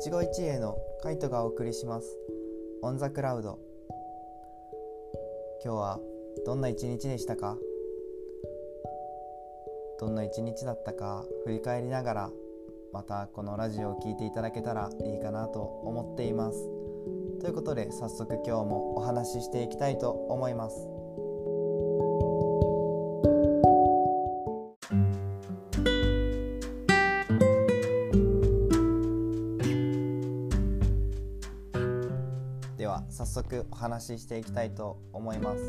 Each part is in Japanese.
一期一会のカイトがお送りします。オンザクラウド。今日はどんな一日でしたか？どんな一日だったか？振り返りながらまたこのラジオを聴いていただけたらいいかなと思っています。ということで早速今日もお話ししていきたいと思います。は早速お話ししていきたいと思います。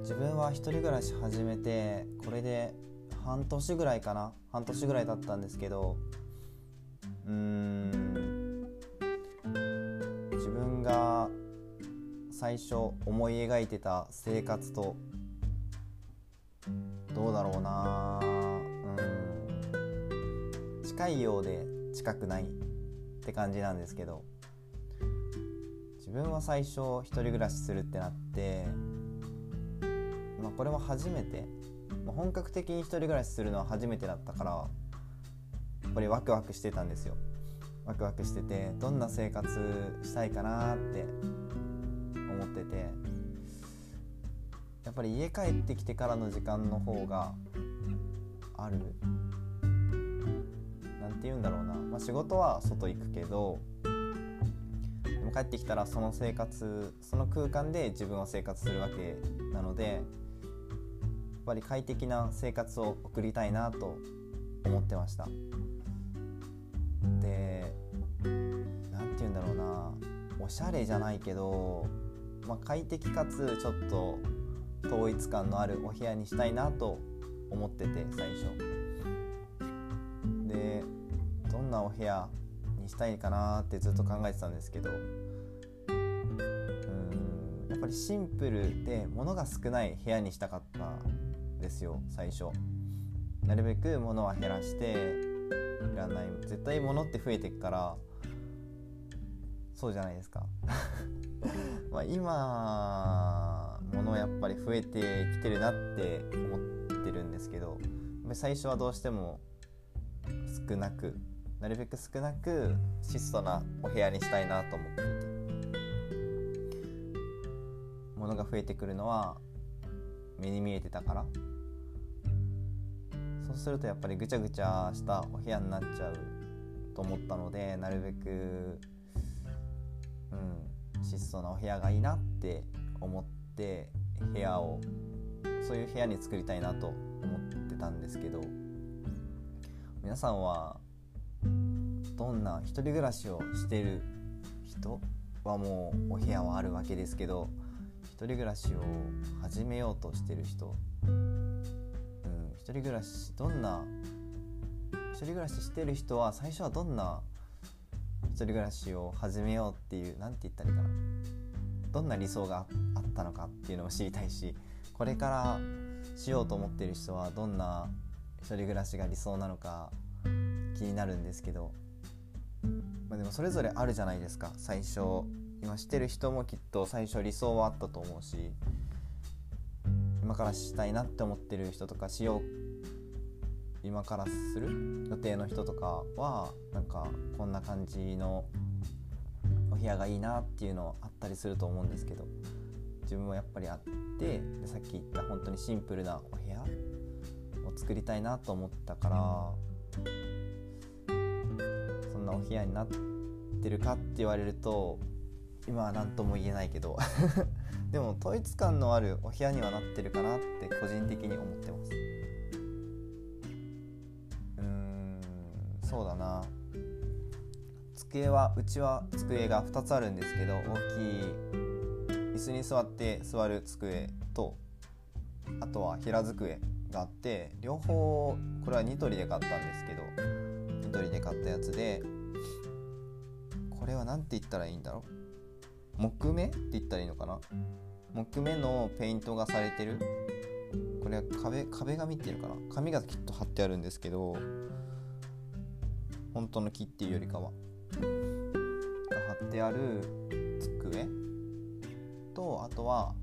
自分は一人暮らし始めてこれで半年ぐらいかな。半年ぐらい経ったんですけどうーん。自分が最初思い描いてた生活とどうだろうな。うん。近いようで近くないって感じなんですけど。自分は最初一人暮らしするってなってまあこれも初めてまあ本格的に一人暮らしするのは初めてだったからやっぱりワクワクしてたんですよ。ワクワクしててどんな生活したいかなって思っててやっぱり家帰ってきてからの時間の方がある。なんて言うんだろうな、まあ、仕事は外行くけど帰ってきたらその生活その空間で自分は生活するわけなのでやっぱり快適な生活を送りたいなと思ってました。で何て言うんだろうな。おしゃれじゃないけど、まあ、快適かつちょっと統一感のあるお部屋にしたいなと思ってて最初。でどんなお部屋にしたいかなってずっと考えてたんですけどうんやっぱりシンプルで物が少ない部屋にしたかったんですよ最初。なるべく物は減らしていらない絶対物って増えていくからそうじゃないですか。まあ今物やっぱり増えてきてるなって思ってるんですけど最初はどうしても少なくなるべく少なく質素なお部屋にしたいなと思っていて。物が増えてくるのは目に見えてたから。そうするとやっぱりぐちゃぐちゃしたお部屋になっちゃうと思ったのでなるべくうん質素なお部屋がいいなって思って部屋をそういう部屋に作りたいなと思ってたんですけど皆さんはどんな一人暮らしをしてる人はもうお部屋はあるわけですけど一人暮らしを始めようとしてる人、うん、一人暮らしどんな一人暮らししてる人は最初はどんな一人暮らしを始めようっていう何て言ったらいいかなどんな理想があったのかっていうのを知りたいしこれからしようと思ってる人はどんな一人暮らしが理想なのか気になるんですけど、まあ、でもそれぞれあるじゃないですか。最初今してる人もきっと最初理想はあったと思うし今からしたいなって思ってる人とかしよう今からする予定の人とかはなんかこんな感じのお部屋がいいなっていうのあったりすると思うんですけど自分もやっぱりあってでさっき言った本当にシンプルなお部屋を作りたいなと思ったからなお部屋になってるかって言われると今は何とも言えないけど。でも統一感のあるお部屋にはなってるかなって個人的に思ってます。うんそうだな。机はうちは机が2つあるんですけど大きい椅子に座って座る机とあとは平机があって両方これはニトリで買ったんですけどニトリで買ったやつでれは何て言ったらいいんだろう？木目って言ったらいいのかな？木目のペイントがされてる？これは壁壁紙っていうのかな？紙がきっと貼ってあるんですけど本当の木っていうよりかは。が貼ってある机？とあとは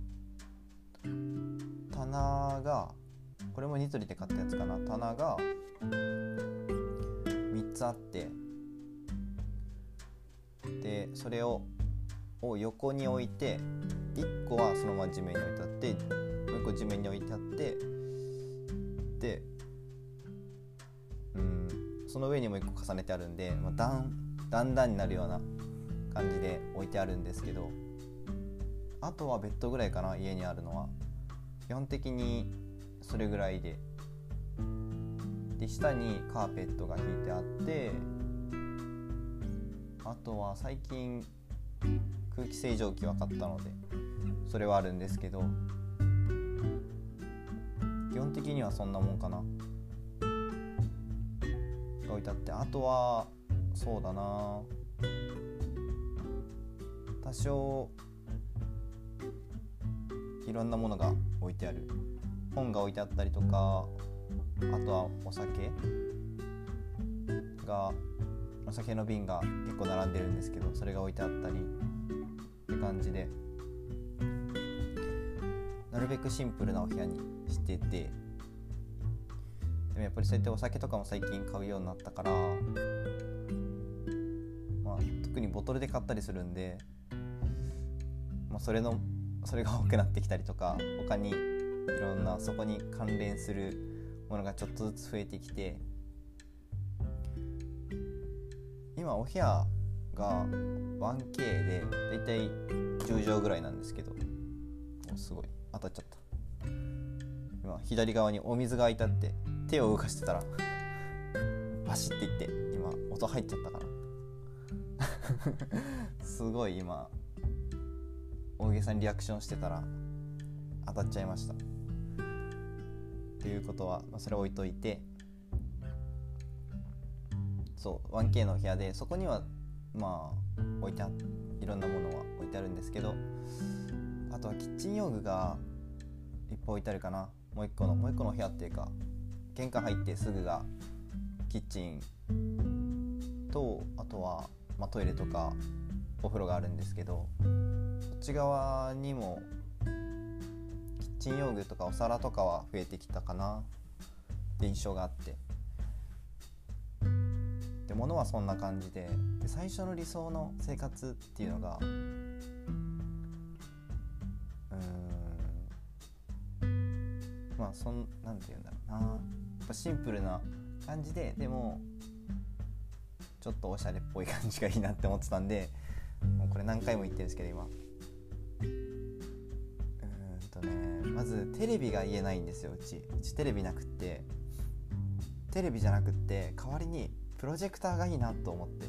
棚がこれもニトリで買ったやつかな？棚が3つあってでそれをを横に置いて1個はそのまま地面に置いてあってもう1個地面に置いてあってでうんその上にも1個重ねてあるんで、まあ、段段々になるような感じで置いてあるんですけどあとはベッドぐらいかな家にあるのは。基本的にそれぐらいで。で下にカーペットが引いてあってあとは最近空気清浄機は買ったのでそれはあるんですけど基本的にはそんなもんかな。が置いてあってあとはそうだな。多少いろんなものが置いてある。本が置いてあったりとかあとはお酒がお酒の瓶が結構並んでるんですけどそれが置いてあったりって感じで。なるべくシンプルなお部屋にしててでもやっぱりそうやってお酒とかも最近買うようになったから、まあ、特にボトルで買ったりするんで、まあ、それのそれが多くなってきたりとか他にいろんなそこに関連するものがちょっとずつ増えてきて今お部屋が 1K でだいたい10畳ぐらいなんですけど。すごい。当たっちゃった。今左側にお水が開いてあって手を動かしてたら バシッていって今音入っちゃったから すごい今大げさにリアクションしてたら当たっちゃいました。ということは、まあ、それ置いといてそう 1K のお部屋でそこにはまあ置いてあいろんなものは置いてあるんですけどあとはキッチン用具がいっぱい置いてあるかな。もう一個のもう一個の部屋っていうか玄関入ってすぐがキッチンとあとは、まあ、トイレとかお風呂があるんですけどこっち側にもキッチン用具とかお皿とかは増えてきたかな。って印象があって。で物はそんな感じでで最初の理想の生活っていうのがうん。まあそんなんて言うんだろうな。やっぱシンプルな感じででもちょっとおしゃれっぽい感じがいいなって思ってたんでもうこれ何回も言ってるんですけど今。うんとねまずテレビが言えないんですようち。うちテレビなくって。テレビじゃなくって代わりにプロジェクターがいいなと思って。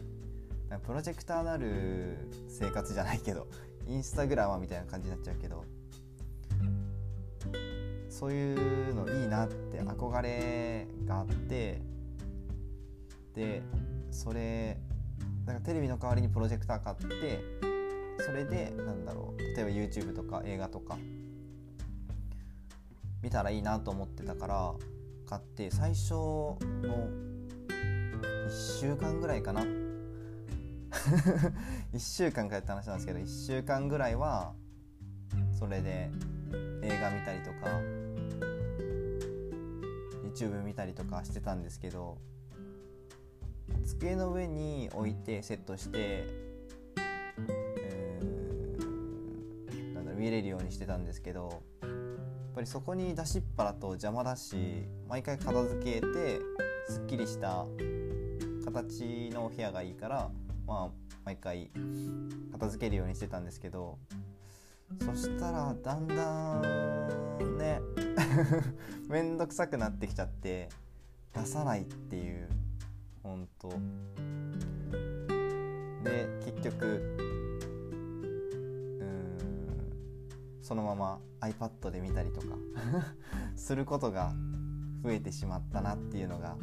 プロジェクターなる生活じゃないけど インスタグラマーみたいな感じになっちゃうけどそういうのいいなって憧れがあってでそれだかテレビの代わりにプロジェクター買ってそれでなんだろう例えば YouTube とか映画とか見たらいいなと思ってたから買って最初の1週間ぐらいかな。1週間かやった話なんですけど1週間ぐらいはそれで映画見たりとか YouTube 見たりとかしてたんですけど机の上に置いてセットして、えー、なんだろ見れるようにしてたんですけどやっぱりそこに出しっぱだと邪魔だし毎回片付けてすっきりした形のお部屋がいいからまあ毎回片付けるようにしてたんですけどそしたらだんだんね めんどくさくなってきちゃって出さないっていう本当で結局うんそのまま iPad で見たりとか することが増えてしまったなっていうのが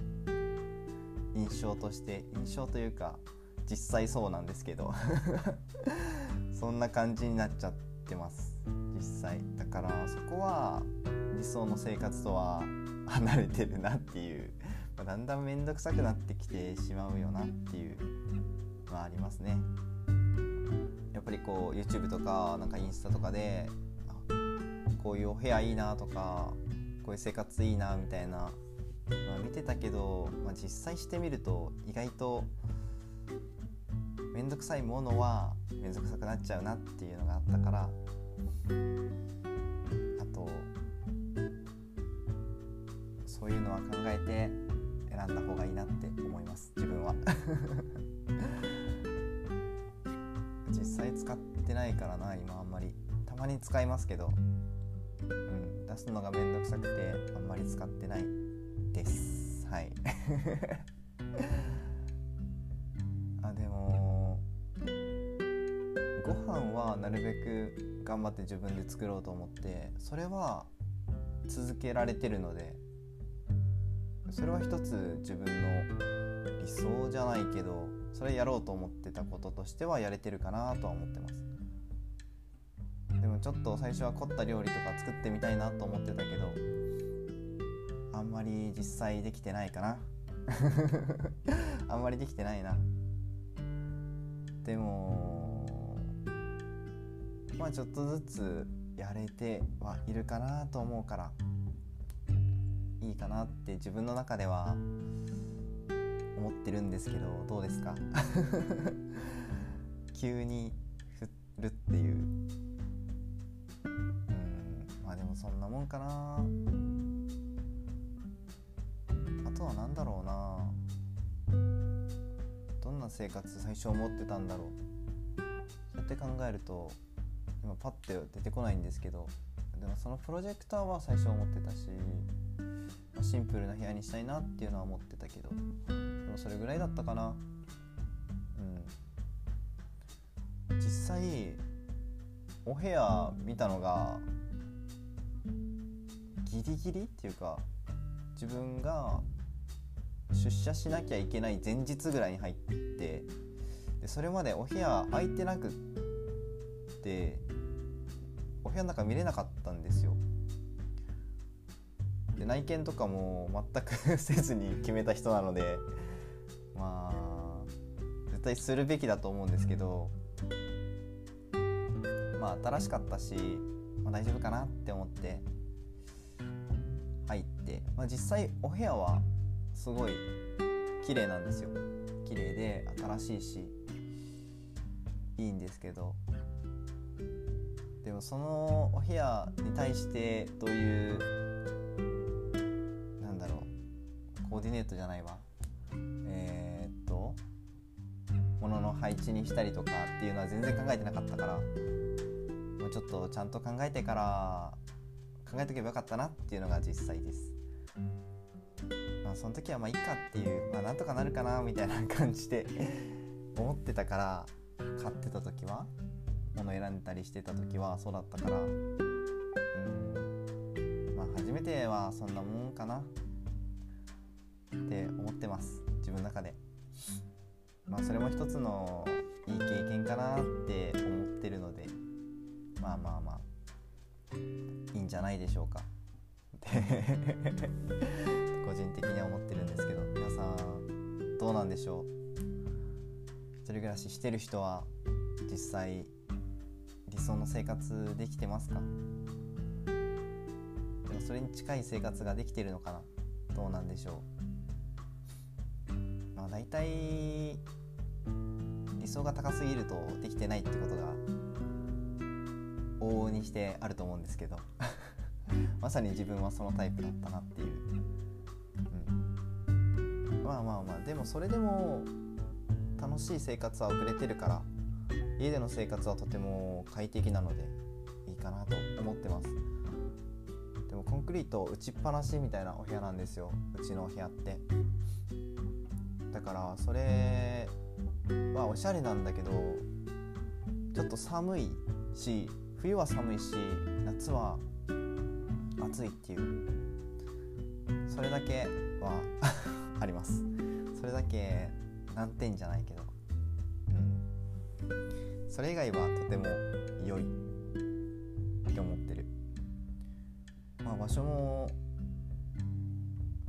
印象として印象というか実際そうなんですけど。そんな感じになっちゃってます。実際。だからそこは理想の生活とは離れてるなっていう、まあ、だんだん面倒くさくなってきてしまうよなっていうのはありますね。やっぱりこう YouTube とかなんかインスタとかでこういうお部屋いいなとかこういう生活いいなみたいな、まあ、見てたけど、まあ、実際してみると意外と面倒くさいものは面倒くさくなっちゃうなっていうのがあったからあとそういうのは考えて選んだ方がいいなって思います自分は。実際使ってないからな今あんまり。たまに使いますけど、うん、出すのがめんどくさくてあんまり使ってない。です。はい。あでもご飯はなるべく頑張って自分で作ろうと思ってそれは続けられてるのでそれは一つ自分の理想じゃないけどそれやろうと思ってたこととしてはやれてるかなとは思ってます。でもちょっと最初は凝った料理とか作ってみたいなと思ってたけどあんまり実際できてないかな。あんまりできてないな。でもまあちょっとずつやれてはいるかなと思うからいいかなって自分の中では思ってるんですけどどうですか？急に振るっていう。うんまあでもそんなもんかな。とは何だろうな。どんな生活最初思ってたんだろう。そうやって考えると今パッて出てこないんですけどでもそのプロジェクターは最初思ってたしまあシンプルな部屋にしたいなっていうのは思ってたけどでもそれぐらいだったかな。うん。実際お部屋見たのがギリギリっていうか自分が出社しなきゃいけない前日ぐらいに入ってでそれまでお部屋空いてなくってお部屋の中見れなかったんですよ。で内見とかも全くせずに決めた人なのでまあ絶対するべきだと思うんですけどまあ新しかったし、まあ、大丈夫かなって思って入って、まあ、実際お部屋はすごい綺麗なんですよ。綺麗で新しいしいいんですけど。でもそのお部屋に対してどういうなんだろうコーディネートじゃないわ。えー、っと物の配置にしたりとかっていうのは全然考えてなかったからもうちょっとちゃんと考えてから考えとけばよかったなっていうのが実際です。まその時はまあいいかっていうまあなんとかなるかなみたいな感じで 思ってたから買ってた時は物選んだりしてた時はそうだったからうんまあ初めてはそんなもんかなって思ってます自分の中で。まあそれも一つのいい経験かなって思ってるのでまあまあまあいいんじゃないでしょうか。っ て個人的には思ってるんですけど皆さんどうなんでしょう？一人暮らししてる人は実際理想の生活できてますか？でもそれに近い生活ができてるのかな？どうなんでしょう？まあ、大体理想が高すぎるとできてないってことが往々にしてあると思うんですけど。まさに自分はそのタイプだったなっていう、まあまあまあでもそれでも楽しい生活は遅れてるから家での生活はとても快適なのでいいかなと思ってます。でもコンクリート打ちっぱなしみたいなお部屋なんですようちのお部屋って。だからそれはおしゃれなんだけどちょっと寒いし冬は寒いし夏は暑いっていう。それだけはあります。それだけ難点じゃないけど。うん。それ以外はとても良い。って思ってる。まあ場所も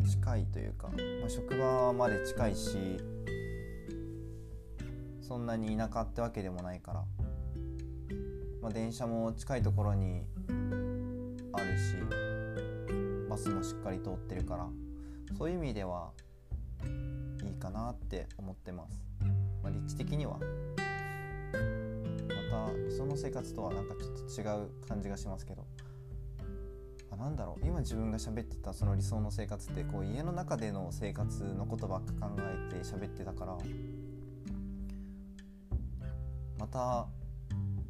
近いというか、まあ、職場まで近いしそんなに田舎ってわけでもないから、まあ、電車も近いところにあるしバスもしっかり通ってるからそういう意味ではかなって思ってます、まあ、立ッチ的には。また理想の生活とはなんかちょっと違う感じがしますけど。あなんだろう。今自分が喋ってたその理想の生活ってこう家の中での生活のことばっか考えて喋ってたから。また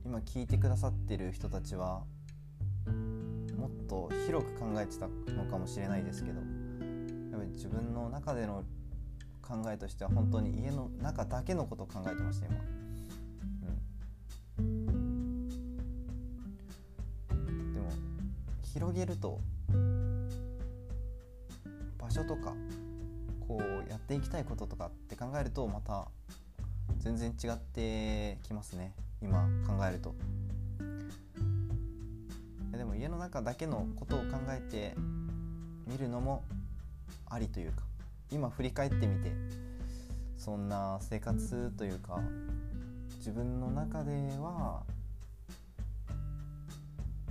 今聞いてくださってる人たちはもっと広く考えてたのかもしれないですけど。やっぱり自分の中での考えとしては本当に家の中だけのことを考えてました今。でも広げると場所とかこうやっていきたいこととかって考えるとまた全然違ってきますね。今考えると。でも家の中だけのことを考えてみるのもありというか。今振り返ってみてそんな生活というか自分の中では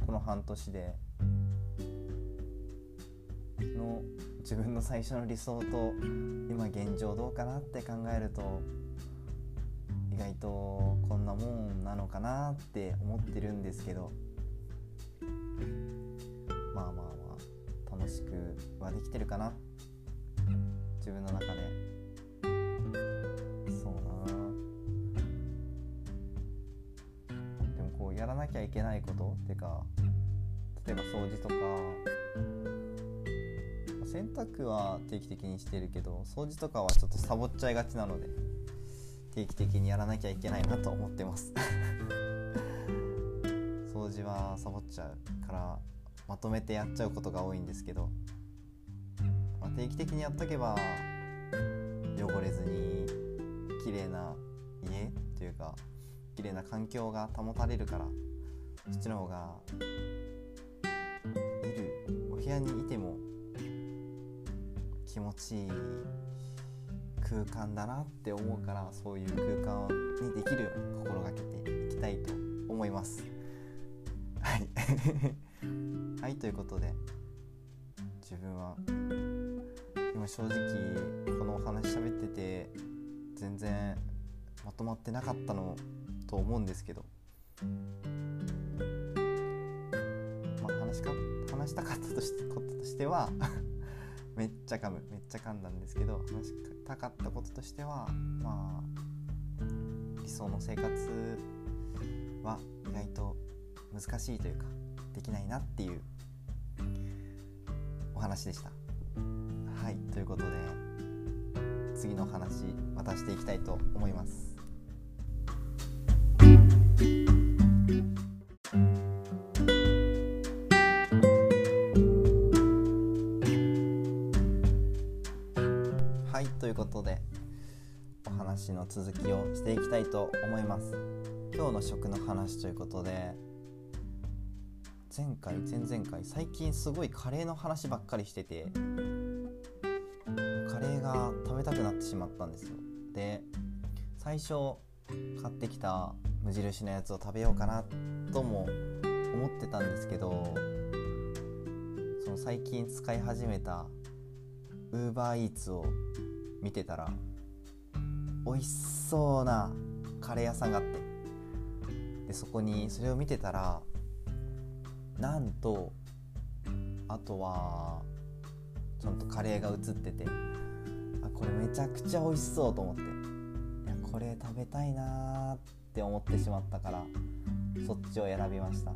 この半年での自分の最初の理想と今現状どうかなって考えると意外とこんなもんなのかなって思ってるんですけどまあまあまあ楽しくはできてるかな自分の中で。そうな。でもこうやらなきゃいけないことっていうか例えば掃除とか。洗濯は定期的にしてるけど掃除とかはちょっとサボっちゃいがちなので定期的にやらなきゃいけないなと思ってます。掃除はサボっちゃうからまとめてやっちゃうことが多いんですけど、定期的にやっとけば汚れずに綺麗な家というか綺麗な環境が保たれるからそっちの方がいるお部屋にいても気持ちいい空間だなって思うからそういう空間にできるように心がけていきたいと思います。はい。はいということで自分は今正直このお話喋ってて全然まとまってなかったのと思うんですけどまあ話か話したかったとしこととしては めっちゃ噛むめっちゃ噛んだんですけど話したかったこととしてはまあ理想の生活は意外と難しいというかできないなっていうお話でした。はいということで次の話またしていきたいと思います。はいということでお話の続きをしていきたいと思います。今日の食の話ということで前回前々回最近すごいカレーの話ばっかりしててくなってしまったんですよ。で最初買ってきた無印のやつを食べようかなとも思ってたんですけどその最近使い始めた UberEats を見てたら美味しそうなカレー屋さんがあってでそこにそれを見てたらなんとあとはちゃんとカレーが映っててこれめちゃくちゃ美味しそうと思って。いやこれ食べたいなって思ってしまったからそっちを選びました。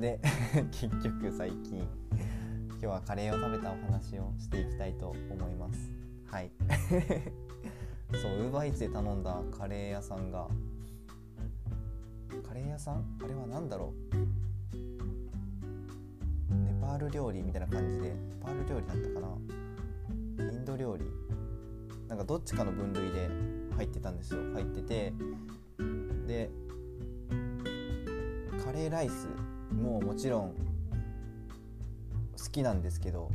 で 結局最近今日はカレーを食べたお話をしていきたいと思います。はい。そうウーバーイーツで頼んだカレー屋さんがカレー屋さん？あれは何だろう？ネパール料理みたいな感じでネパール料理だったかな？インド料理。なんかどっちかの分類で入ってたんですよ。入っててでカレーライスももちろん好きなんですけど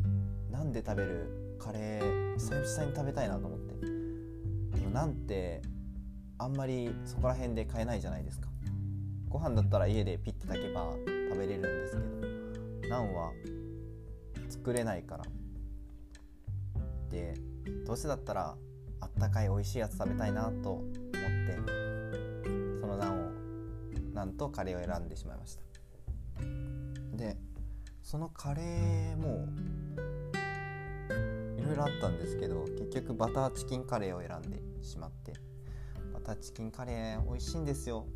なんで食べる？カレー久々に食べたいなと思って。なんてあんまりそこら辺で買えないじゃないですか。ご飯だったら家でピッて炊けば食べれるんですけどナンは作れないから。でどうせだったらあったかい美味しいやつ食べたいなと思ってそのナンをなんとカレーを選んでしまいました。でそのカレーもいろいろあったんですけど結局バターチキンカレーを選んでしまってバターチキンカレー美味しいんですよ。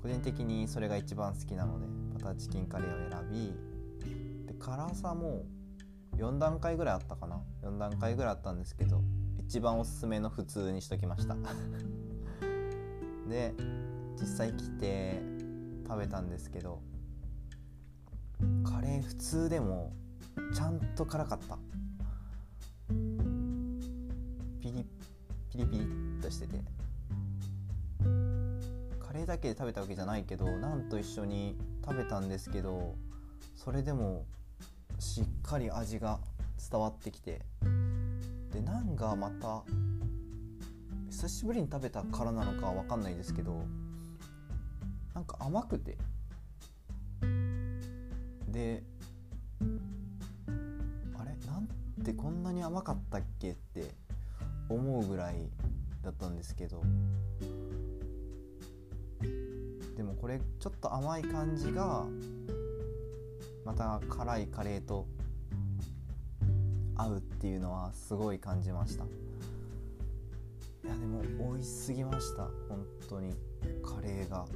個人的にそれが一番好きなのでバターチキンカレーを選びで辛さも4段階ぐらいあったかな？4段階ぐらいあったんですけど一番おすすめの普通にしときました。で実際来て食べたんですけどカレー普通でもちゃんと辛かった。ピリピリピリっとしてて。カレーだけで食べたわけじゃないけどなんと一緒に食べたんですけどそれでもしっかり味が伝わってきて。でナンがまた久しぶりに食べたからなのかは分かんないですけどなんか甘くて。であれ？なんでこんなに甘かったっけって思うぐらいだったんですけど。でもこれちょっと甘い感じがまた辛いカレーと合うっていうのはすごい感じました。いやでも美味しすぎました。本当にカレーが。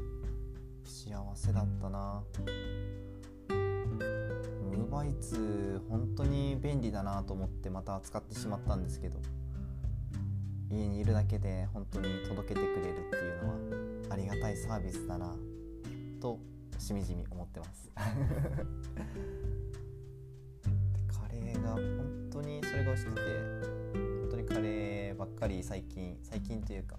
幸せだったな。ウーバイーツ本当に便利だなと思ってまた使ってしまったんですけど。家にいるだけで本当に届けてくれるっていうのはありがたいサービスだなとしみじみ思ってます。カレーが本当にそれが美味しくて本当にカレーばっかり最近最近というか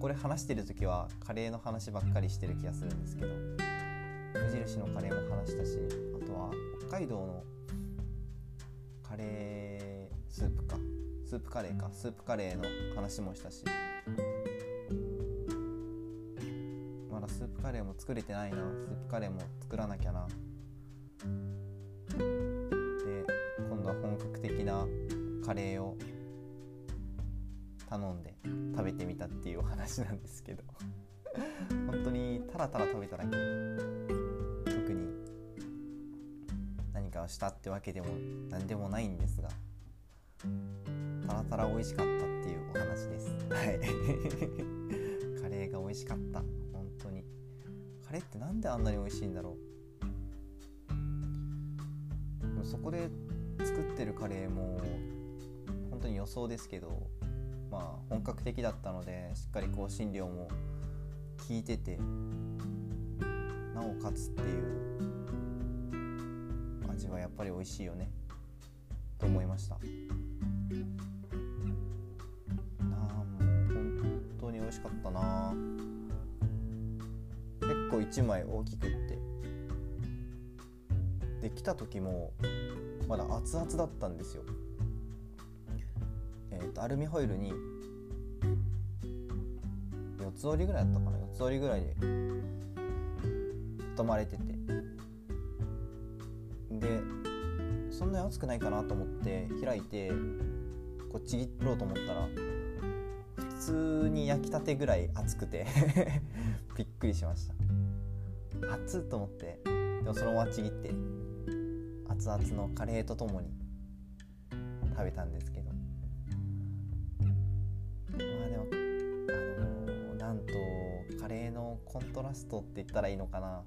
これ話してる時はカレーの話ばっかりしてる気がするんですけど無印のカレーも話したしあとは北海道のカレースープか。スープカレーか。スープカレーの話もしたしスープカレーも作れてないな。スープカレーも作らなきゃな。で今度は本格的なカレーを頼んで食べてみたっていうお話なんですけど。本当にタラタラ食べただけ特に何かをしたってわけでも何でもないんですがタラタラ美味しかったっていうお話です。はい。カレーが美味しかった。カレーってなんであんなに美味しいんだろう？そこで作ってるカレーも本当に予想ですけどまあ本格的だったのでしっかり香辛料も効いててなおかつっていう味はやっぱり美味しいよねと思いました。なあもう本当に美味しかったな結構1枚大きくって。できた時もまだ熱々だったんですよ。えーと、アルミホイルに4つ折りぐらいだったかな？4つ折りぐらいで畳まれてて。でそんなに熱くないかなと思って開いてこうちぎろうと思ったら普通に焼きたてぐらい熱くて。びっくりしました。熱っと思ってでもそのままちぎって熱々のカレーとともに食べたんですけど。まあでもあのー、なんとカレーのコントラストって言ったらいいのかな。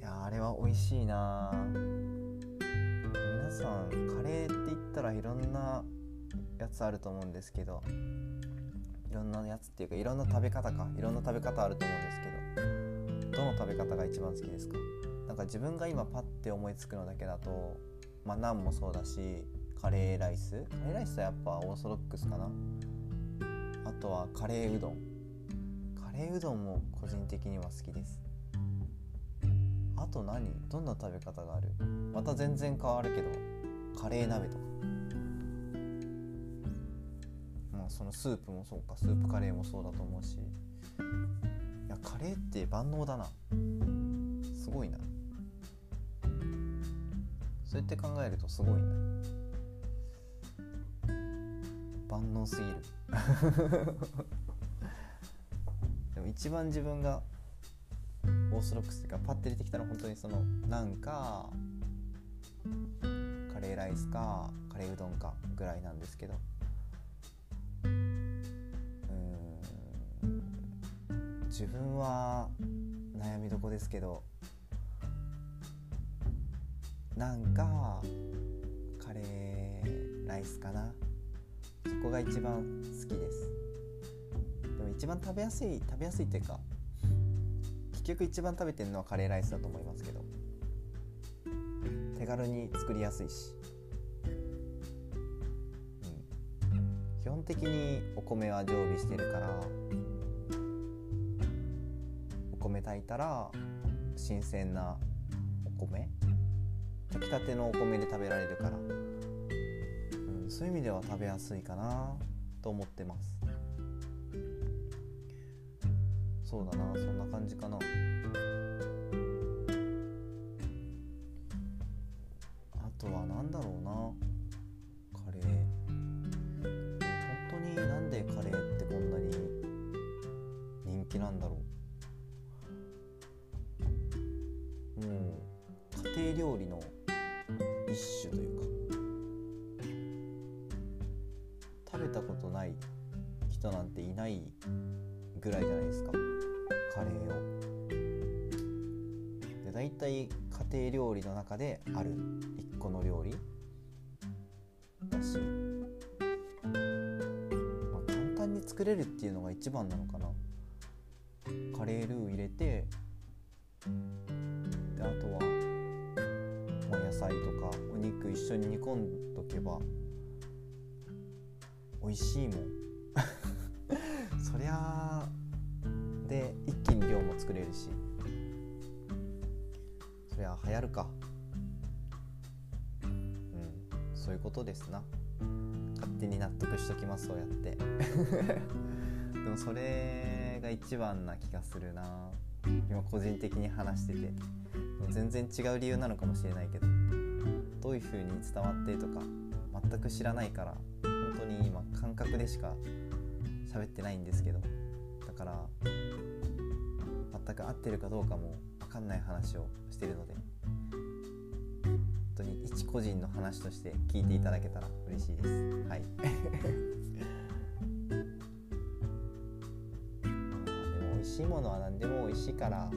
いやあれは美味しいな。皆さんカレーって言ったらいろんなやつあると思うんですけど。いろんなやつっていうかいろんな食べ方か。いろんな食べ方あると思うんですけどどの食べ方が一番好きですか？なんか自分が今パッて思いつくのだけだとまあナンもそうだしカレーライス。カレーライスはやっぱオーソドックスかな。あとはカレーうどん。カレーうどんも個人的には好きです。あと何？どんな食べ方がある？また全然変わるけどカレー鍋とか。そのスープもそうかスープカレーもそうだと思うし。いやカレーって万能だな。すごいな。そうやって考えるとすごいな。万能すぎる。でも一番自分がオーソドックスっていうかパッて出てきたのは本当にそのなんかカレーライスかカレーうどんかぐらいなんですけど。うん。自分は悩みどこですけどなんかカレーライスかな。そこが一番好きです。でも一番食べやすい食べやすいっていうか結局一番食べてるのはカレーライスだと思いますけど手軽に作りやすいし、本的にお米は常備してるからお米炊いたら新鮮なお米炊きたてのお米で食べられるから、うん、そういう意味では食べやすいかなと思ってます。そうだなそんな感じかな。気なんだろう。もう家庭料理の一種というか。食べたことない人なんていないぐらいじゃないですか。カレーを。で大体家庭料理の中である一個の料理。だし、まあ、簡単に作れるっていうのが一番なのかな。込んどけば美味しいもん。そりゃで一気に量も作れるし。そりゃ流行るか。うんそういうことですな。勝手に納得しときますそうやって。でもそれが一番な気がするな。今個人的に話してて。全然違う理由なのかもしれないけど。どういう風に伝わってとか全く知らないから本当に今感覚でしか喋ってないんですけどだから全く合ってるかどうかも分かんない話をしてるので本当に一個人の話として聞いていただけたら嬉しいです。はい。でも美味しいものは何でも美味しいから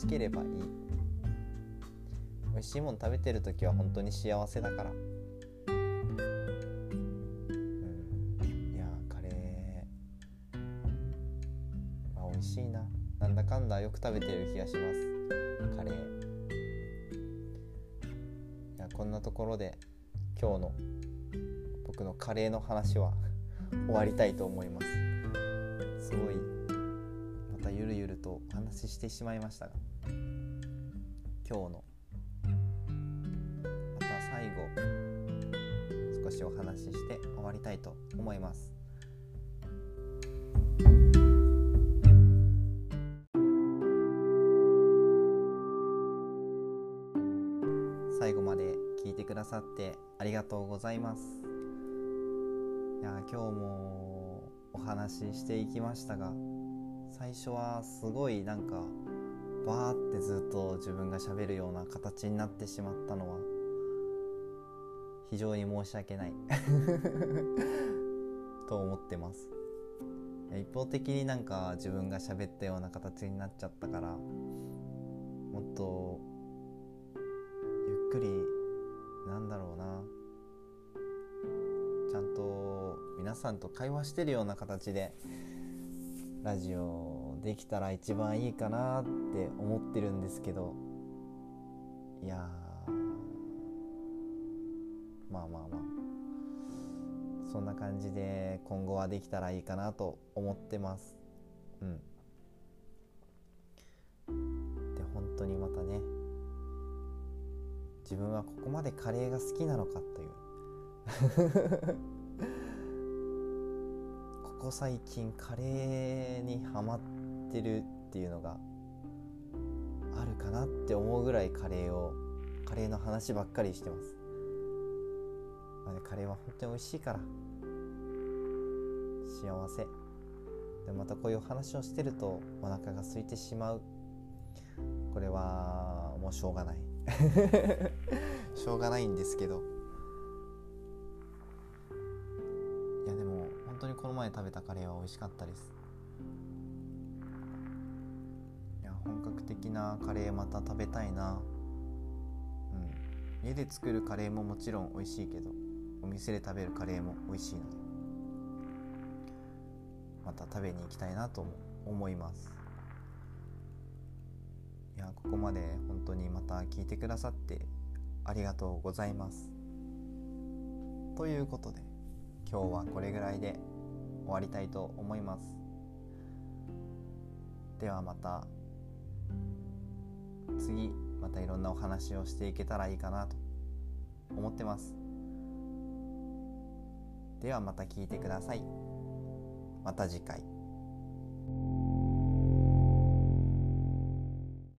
しければいい。美味しいもの食べてる時は本当に幸せだから。うん。いやカレー。あ美味しいな。なんだかんだよく食べてる気がします。カレー。いやこんなところで今日の僕のカレーの話は終わりたいと思います。すごいまたゆるゆるとお話ししてしまいましたが。今日の。また最後。少しお話しして終わりたいと思います。最後まで聞いてくださってありがとうございます。いや今日もお話ししていきましたが最初はすごいなんかバーってずっと自分がしゃべるような形になってしまったのは非常に申し訳ない。と思ってます。一方的になんか自分が喋ったような形になっちゃったからもっとゆっくりなんだろうな。ちゃんと皆さんと会話してるような形でラジオをできたら一番いいかなって思ってるんですけど。いやまあまあまあ。そんな感じで今後はできたらいいかなと思ってます。うん。で本当にまたね。自分はここまでカレーが好きなのかという。ここ最近カレーにハマってるっていうのがあるかなって思うぐらいカレーをカレーの話ばっかりしてます。まあね、カレーは本当に美味しいから。幸せ。でまたこういう話をしてるとお腹が空いてしまう。これはもうしょうがない。しょうがないんですけど。いやでも本当にこの前食べたカレーは美味しかったです。本格的なカレーまた食べたいな。うん。家で作るカレーももちろん美味しいけどお店で食べるカレーも美味しいのでまた食べに行きたいなと思います。いやここまで本当にまた聞いてくださってありがとうございます。ということで今日はこれぐらいで終わりたいと思います。ではまた。次またいろんなお話をしていけたらいいかなと思ってます。ではまた聞いてください。また次回。